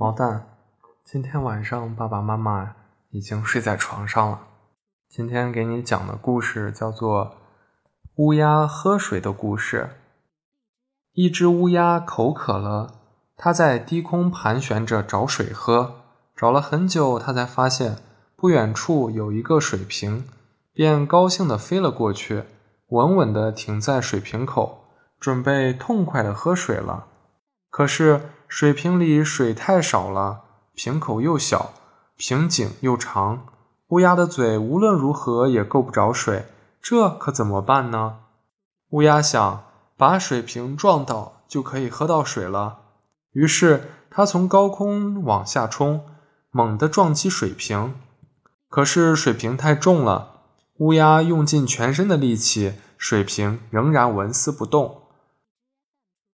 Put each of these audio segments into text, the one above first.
毛蛋，今天晚上爸爸妈妈已经睡在床上了。今天给你讲的故事叫做《乌鸦喝水的故事》。一只乌鸦口渴了，它在低空盘旋着找水喝，找了很久，它才发现不远处有一个水瓶，便高兴地飞了过去，稳稳地停在水瓶口，准备痛快地喝水了。可是水瓶里水太少了，瓶口又小，瓶颈又长，乌鸦的嘴无论如何也够不着水，这可怎么办呢？乌鸦想把水瓶撞倒就可以喝到水了，于是它从高空往下冲，猛地撞击水瓶。可是水瓶太重了，乌鸦用尽全身的力气，水瓶仍然纹丝不动。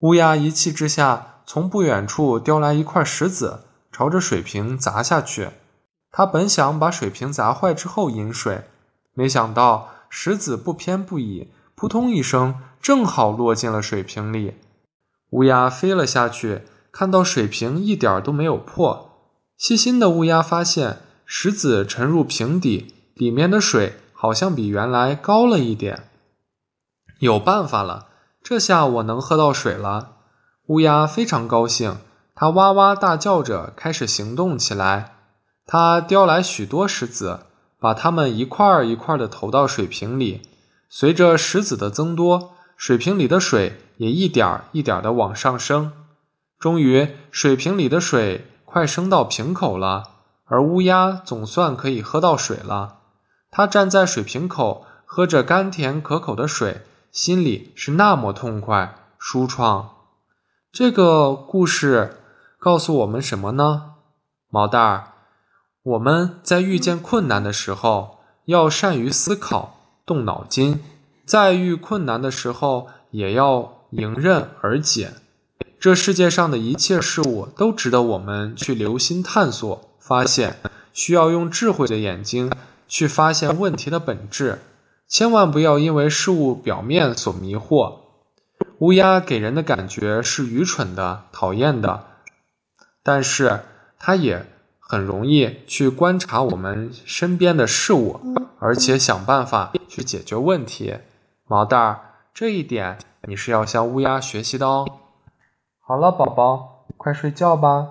乌鸦一气之下，从不远处叼来一块石子，朝着水瓶砸下去。他本想把水瓶砸坏之后饮水，没想到石子不偏不倚，扑通一声，正好落进了水瓶里。乌鸦飞了下去，看到水瓶一点都没有破。细心的乌鸦发现，石子沉入瓶底，里面的水好像比原来高了一点。有办法了！这下我能喝到水了，乌鸦非常高兴，它哇哇大叫着开始行动起来。它叼来许多石子，把它们一块儿一块儿的投到水瓶里。随着石子的增多，水瓶里的水也一点儿一点儿的往上升。终于，水瓶里的水快升到瓶口了，而乌鸦总算可以喝到水了。它站在水瓶口，喝着甘甜可口的水。心里是那么痛快舒畅。这个故事告诉我们什么呢？毛蛋儿，我们在遇见困难的时候要善于思考、动脑筋，在遇困难的时候也要迎刃而解。这世界上的一切事物都值得我们去留心探索、发现，需要用智慧的眼睛去发现问题的本质。千万不要因为事物表面所迷惑。乌鸦给人的感觉是愚蠢的、讨厌的，但是它也很容易去观察我们身边的事物，而且想办法去解决问题。毛蛋儿，这一点你是要向乌鸦学习的哦。好了，宝宝，快睡觉吧。